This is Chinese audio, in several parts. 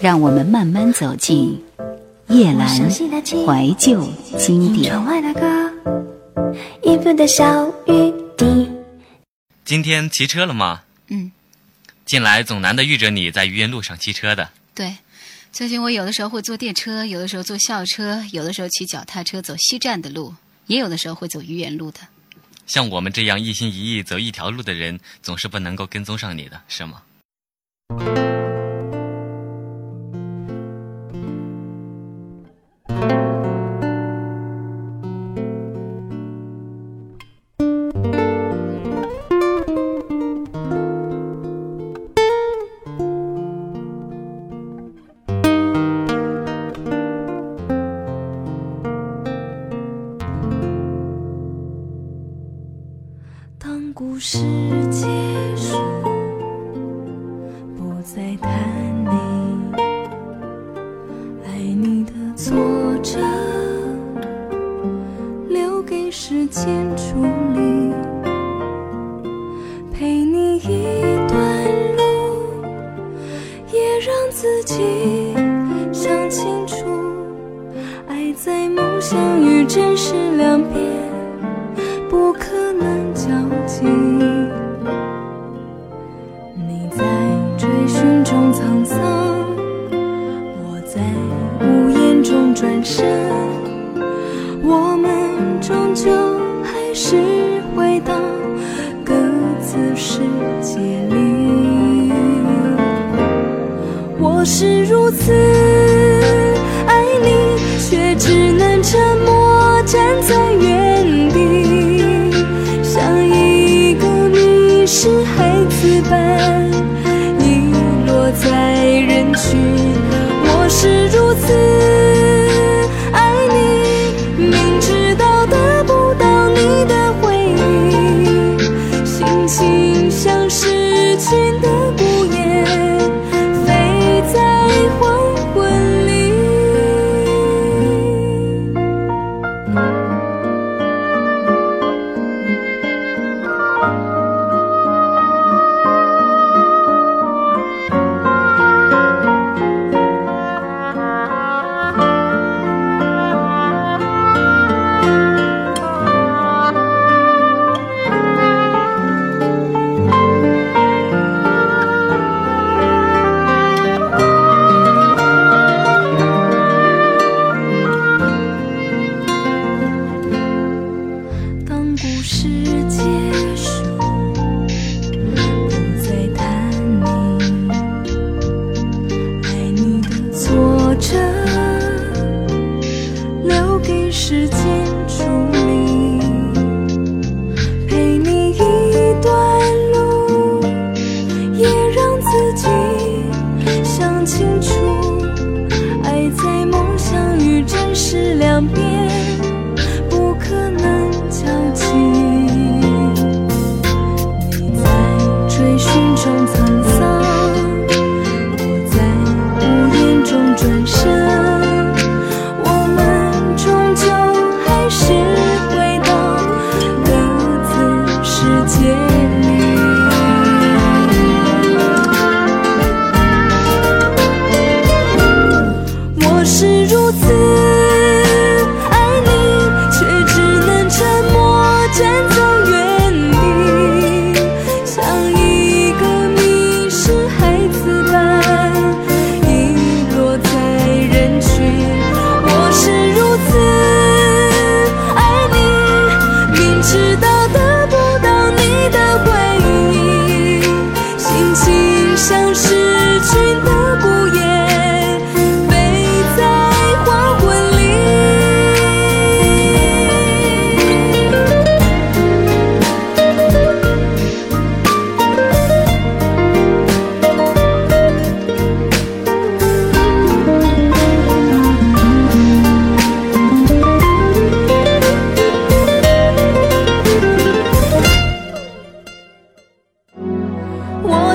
让我们慢慢走进夜阑怀旧经典。今天骑车了吗？嗯，近来总难得遇着你在愚园路上骑车的。对，最近我有的时候会坐电车，有的时候坐校车，有的时候骑脚踏车走西站的路，也有的时候会走愚园路的。像我们这样一心一意走一条路的人，总是不能够跟踪上你的，是吗？故事。生我们终究还是回到各自世界里。我是如此爱你却只能沉默站在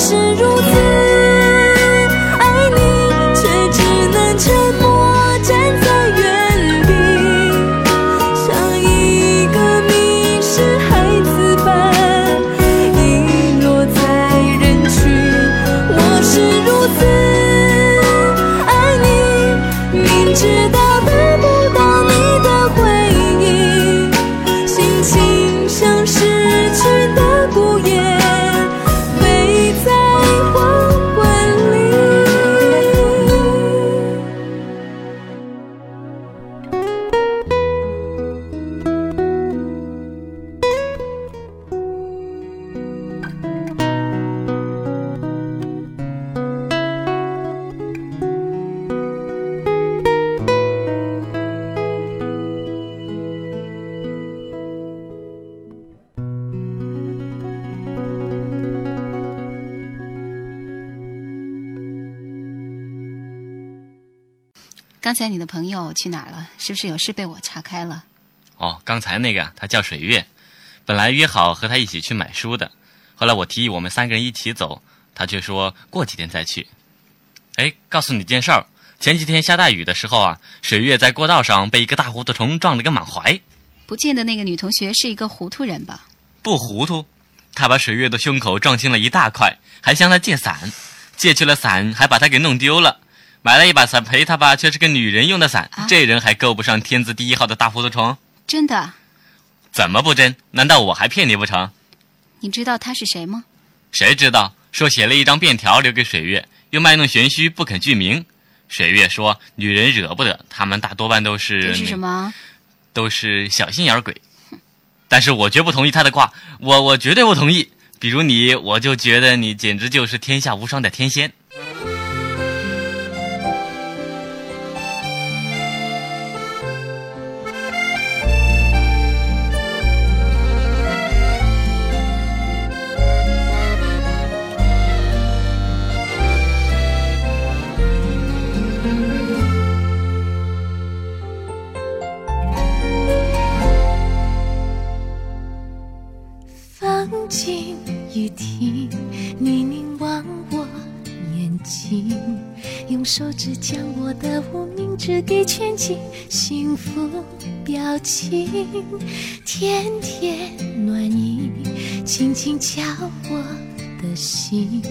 是如此。刚才你的朋友去哪儿了？是不是有事被我岔开了？哦，刚才那个他叫水月，本来约好和他一起去买书的，后来我提议我们三个人一起走，他却说过几天再去。哎，告诉你件事儿，前几天下大雨的时候啊，水月在过道上被一个大糊涂虫撞了个满怀。不见得那个女同学是一个糊涂人吧？不糊涂，他把水月的胸口撞青了一大块，还向他借伞，借去了伞还把他给弄丢了，买了一把伞陪他吧，却是个女人用的伞，啊这人还够不上天字第一号的大糊涂虫。真的？怎么不真？难道我还骗你不成？你知道他是谁吗？谁知道？说写了一张便条留给水月，又卖弄玄虚不肯具名。水月说女人惹不得，他们大多半都是这是什么？都是小心眼儿鬼。但是我绝不同意他的话，我我绝对不同意。比如你，我就觉得你简直就是天下无双的天仙。放进雨停，你凝望我眼睛，用手指将我的无名指给圈起，幸福表情，甜甜暖意，轻轻敲我的心，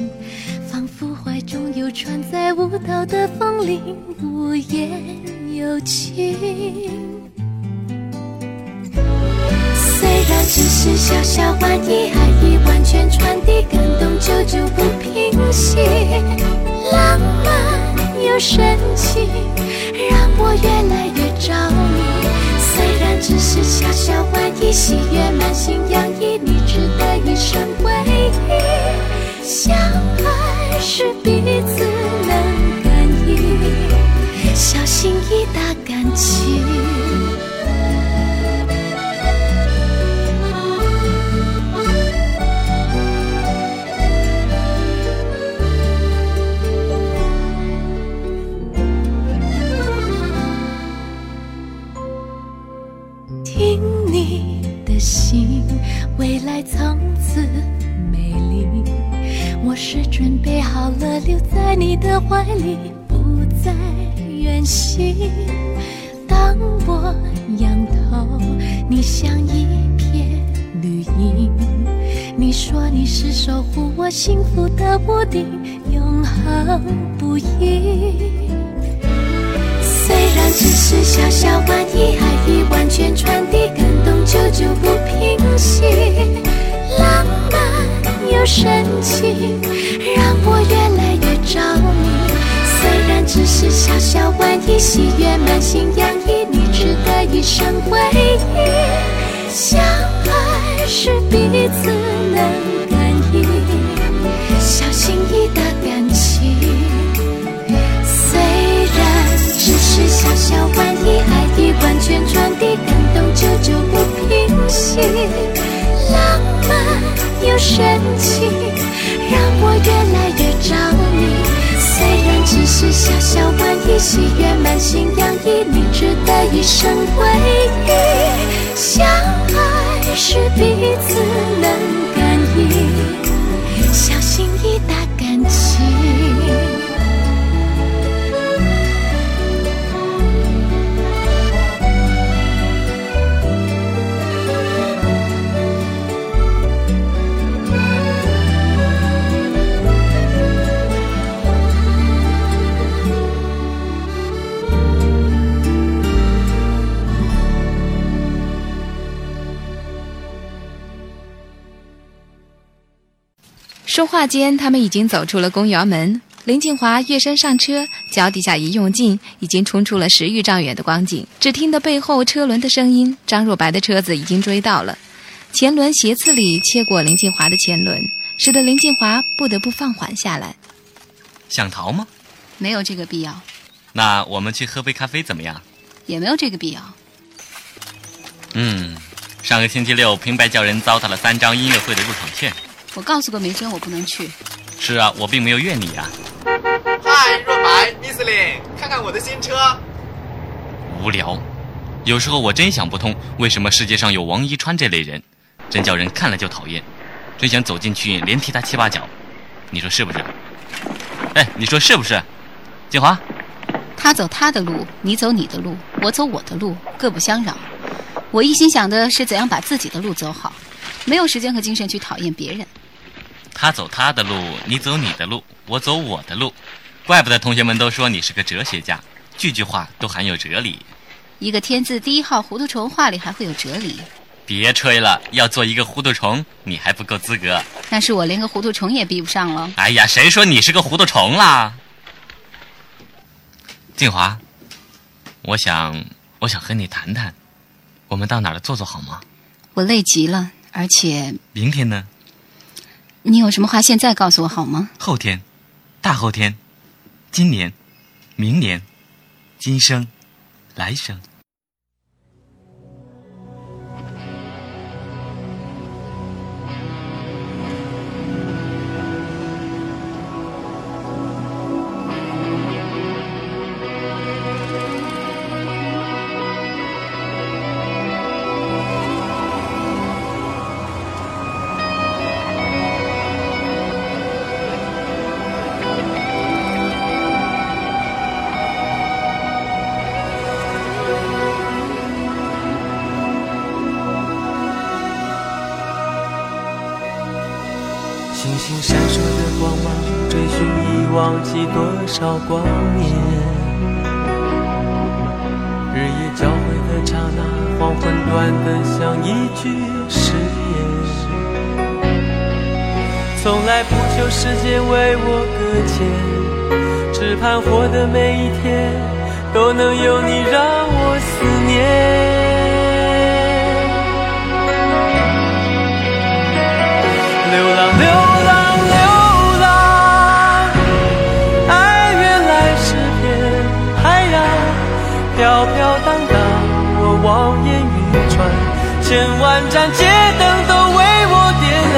仿佛怀中有船在舞蹈的风铃，无言有情。只是小小玩意，爱意完全传递，感动久久不平息。浪漫又神奇，让我越来越着迷。虽然只是小小玩意，喜悦你，不再远行。当我仰头，你像一片绿荫。你说你是守护我幸福的屋顶，永恒不移。虽然只是小小玩意，爱意完全传递，感动久久不平息。浪漫又深情，让我越来越着迷。只是小小玩意，喜悦满心洋溢，你值得一生回忆。相爱是彼此能感应，小心翼翼的感情。虽然只是小小玩意，爱意完全传递，感动久久不平息。浪漫又深情，让我越来。只是小小玩意，喜悦满心洋溢，你值得一生回忆。相爱是彼此能感应，说话间，他们已经走出了公园门。林静华跃身上车，脚底下一用劲，已经冲出了十余丈远的光景。只听得背后车轮的声音，张若白的车子已经追到了，前轮斜刺里切过林静华的前轮，使得林静华不得不放缓下来。想逃吗？没有这个必要，那我们去喝杯咖啡怎么样？也没有这个必要。嗯，上个星期六，平白叫人糟蹋了三张音乐会的入场券。我告诉过梅珍我不能去，是啊，我并没有怨你啊。嗨，若白，Miss Lin，看看我的新车。无聊。有时候我真想不通，为什么世界上有王一川这类人，真叫人看了就讨厌，真想走进去连踢他七八脚。你说是不是？哎，你说是不是？静华，他走他的路，你走你的路，我走我的路，各不相扰。我一心想的是怎样把自己的路走好，没有时间和精神去讨厌别人。他走他的路，你走你的路，我走我的路。怪不得同学们都说你是个哲学家，句句话都含有哲理。一个天字第一号糊涂虫，话里还会有哲理？别吹了，要做一个糊涂虫，你还不够资格。那是我连个糊涂虫也比不上了。哎呀，谁说你是个糊涂虫啦？静华，我想，我想和你谈谈，我们到哪儿坐坐好吗？我累极了，而且明天呢？你有什么话现在告诉我好吗？后天，大后天，今年，明年，今生。来生。少光年，日夜交汇的刹那，黄昏短得像一句誓言。从来不求时间为我搁浅，只盼活的每一天都能有你让我思念。千万盏街灯都为我点亮，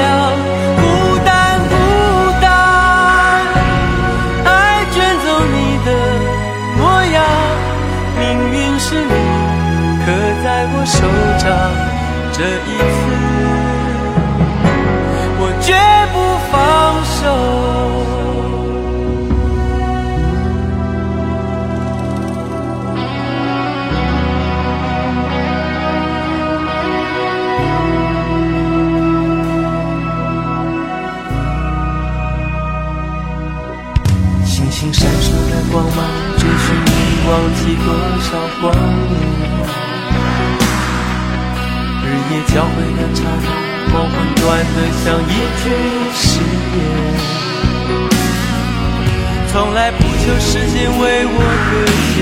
孤单孤单，爱卷走你的模样，命运是你刻在我手掌，这一次忘记多少光年。日夜交汇的刹那，黄昏短得像一句誓言。从来不求时间为我搁浅，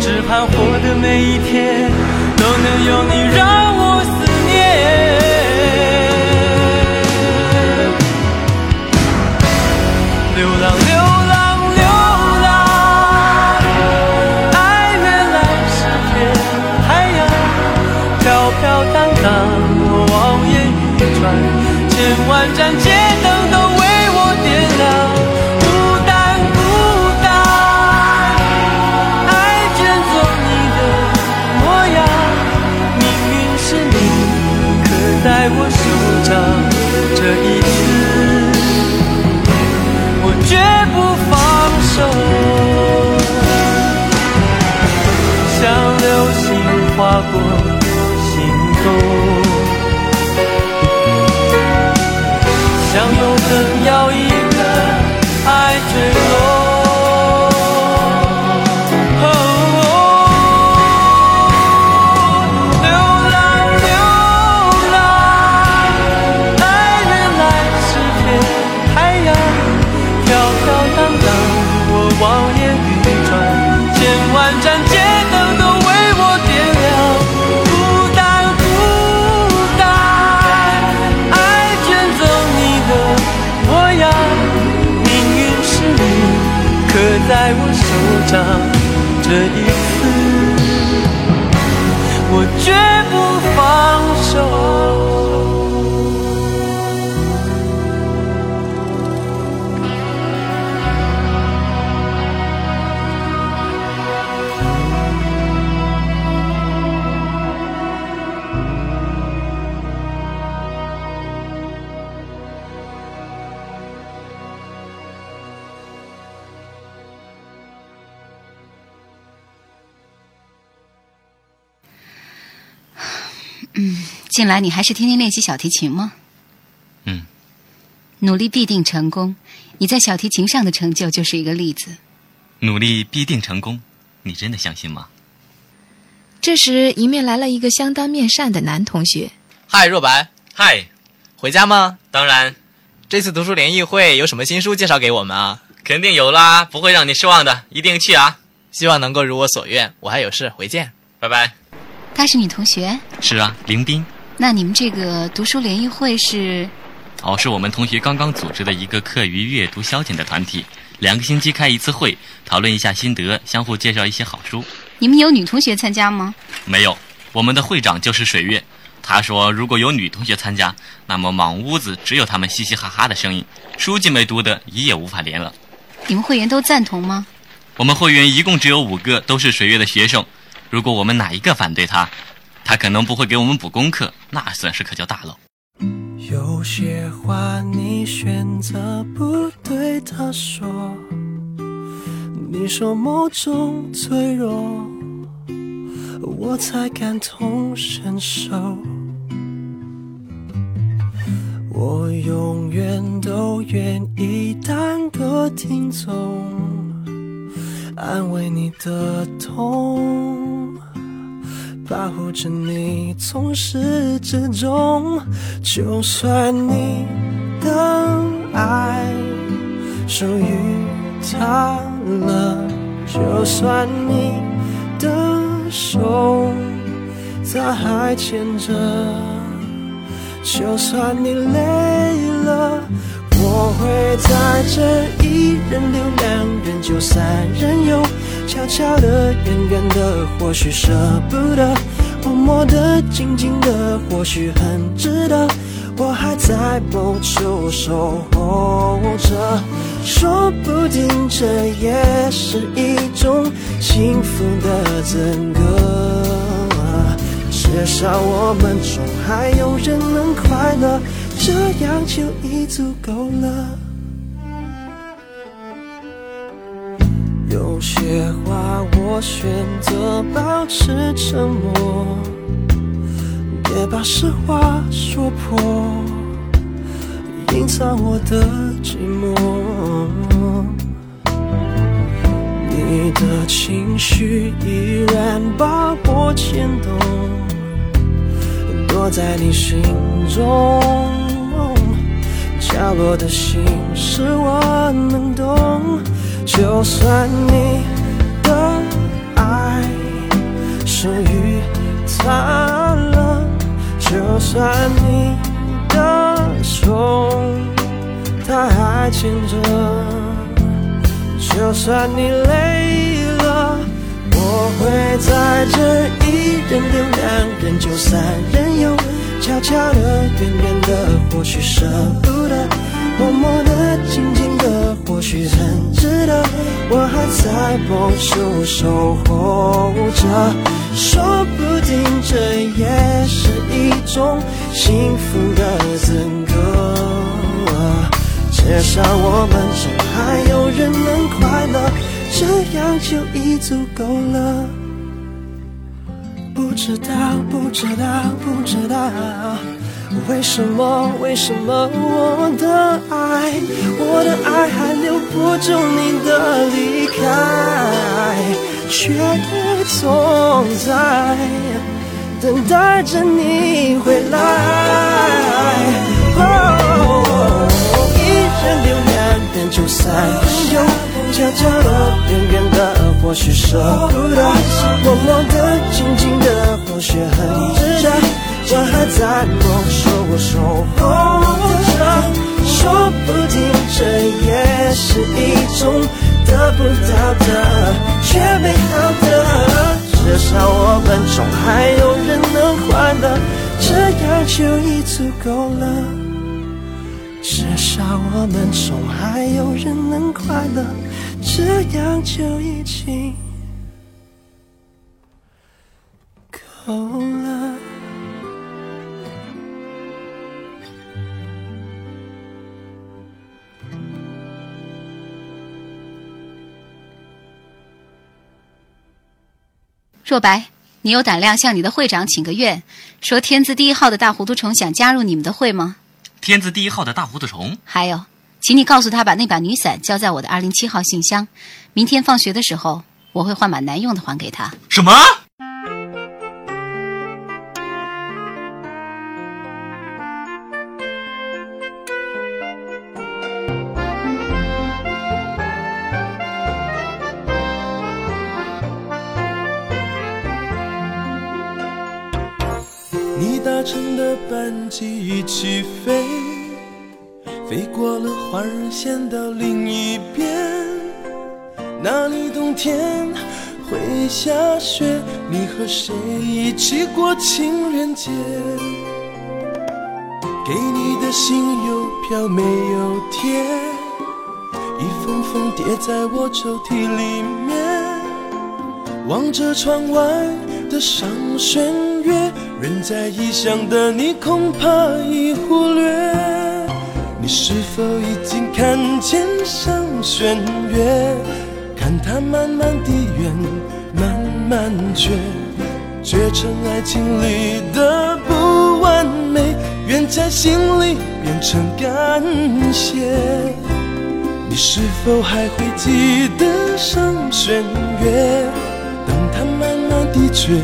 只盼活的每一天都能有你让走这一近来你还是天天练习小提琴吗？嗯，努力必定成功。你在小提琴上的成就就是一个例子。努力必定成功，你真的相信吗？这时，迎面来了一个相当面善的男同学。嗨，若白，嗨，回家吗？当然，这次读书联谊会有什么新书介绍给我们啊？肯定有啦，不会让你失望的，一定去啊！希望能够如我所愿。我还有事，回见，拜拜。他是你同学？是啊，林斌。那你们这个读书联谊会是？哦，是我们同学刚刚组织的一个课余阅读消遣的团体，两个星期开一次会，讨论一下心得，相互介绍一些好书。你们有女同学参加吗？没有，我们的会长就是水月。她说，如果有女同学参加，那么满屋子只有他们嘻嘻哈哈的声音，书记没读的，一夜无法连了。你们会员都赞同吗？我们会员一共只有五个，都是水月的学生。如果我们哪一个反对他，他可能不会给我们补功课，那损失可就大了。有些话你选择不对他说。你说某种脆弱，我才感同身受。我永远都愿意当个听众，安慰你的痛，保护着你从始至终。就算你的爱属于他。了，就算你的手他还牵着，就算你累了，我会在这一人留两人就三人游，悄悄的、远远的，或许舍不得，默默的、静静的，或许很值得。我还在某处守候着，说不定这也是一种幸福的资格。至少我们中还有人能快乐，这样就已足够了。些话我选择保持沉默。别把实话说破，隐藏我的寂寞。你的情绪依然把我牵动，躲在你心中角落的心事我能懂。就算你属于他了。就算你的手他还牵着，就算你累了，我会在这一人留两人就三人游，悄悄的、远远的，或许舍不得，默默的、静静的，或许很值得。我还在某处守候着。说不定这也是一种幸福的资格，至少我们中还有人能快乐，这样就已足够了。不知道，不知道，不知道，为什么，为什么我的爱，我的爱还留不住你的离开？却总在等待着你回来。一人留两人就三人游，悄悄的、远远的，或许舍不得；默默的、静静的，或许很。我还在某处守候着，说不定这也是一种。得不到的，却美好的，至少我们中还有人能快乐，这样就已足够了。至少我们中还有人能快乐，这样就已经够了。若白，你有胆量向你的会长请个愿，说天字第一号的大糊涂虫想加入你们的会吗？天字第一号的大糊涂虫，还有，请你告诉他把那把女伞交在我的二零七号信箱，明天放学的时候我会换把男用的还给他。什么？的班机一起飞，飞过了花儿线到另一边，那里冬天会下雪。你和谁一起过情人节？给你的信邮票没有贴，一封封叠在我抽屉里面，望着窗外的上弦月。远在异乡的你，恐怕已忽略。你是否已经看见上弦月？看它慢慢地圆，慢慢缺，缺成爱情里的不完美，愿在心里变成感谢。你是否还会记得上弦月？等它慢慢地缺。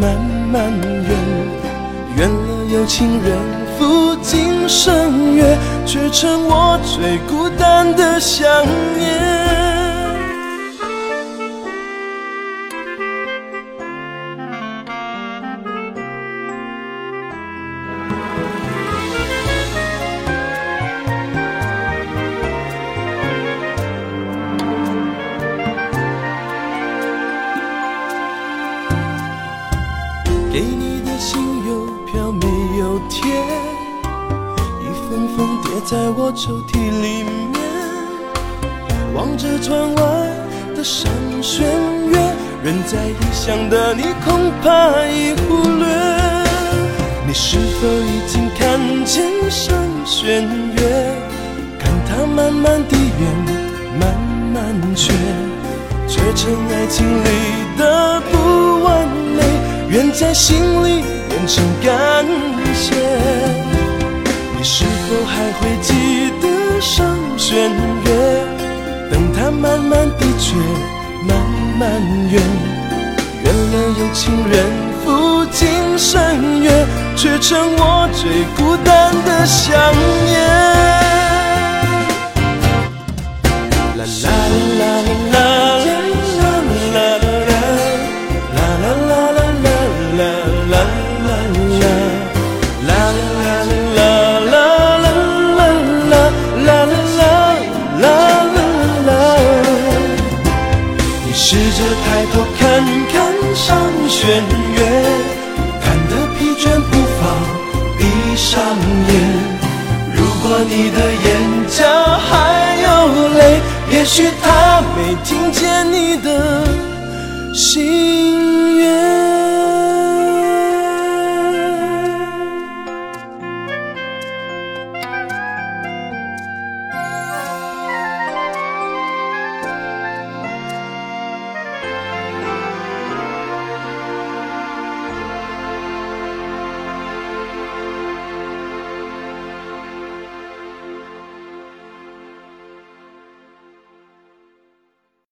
慢慢远，远了有情人赴今生约，却成我最孤单的想念。抽屉里面。望着窗外的上弦月，人在异乡的你恐怕已忽略。你是否已经看见上弦月？看它慢慢地圆，慢慢缺，缺成爱情里的不完美。愿在心里变成感谢。你是否还会记得上弦月？等它慢慢地缺，慢慢圆，圆了有情人赴今生约，却成我最孤单的想念。啦啦啦啦着抬头看看上弦月，看得疲倦不妨，闭上眼。如果你的眼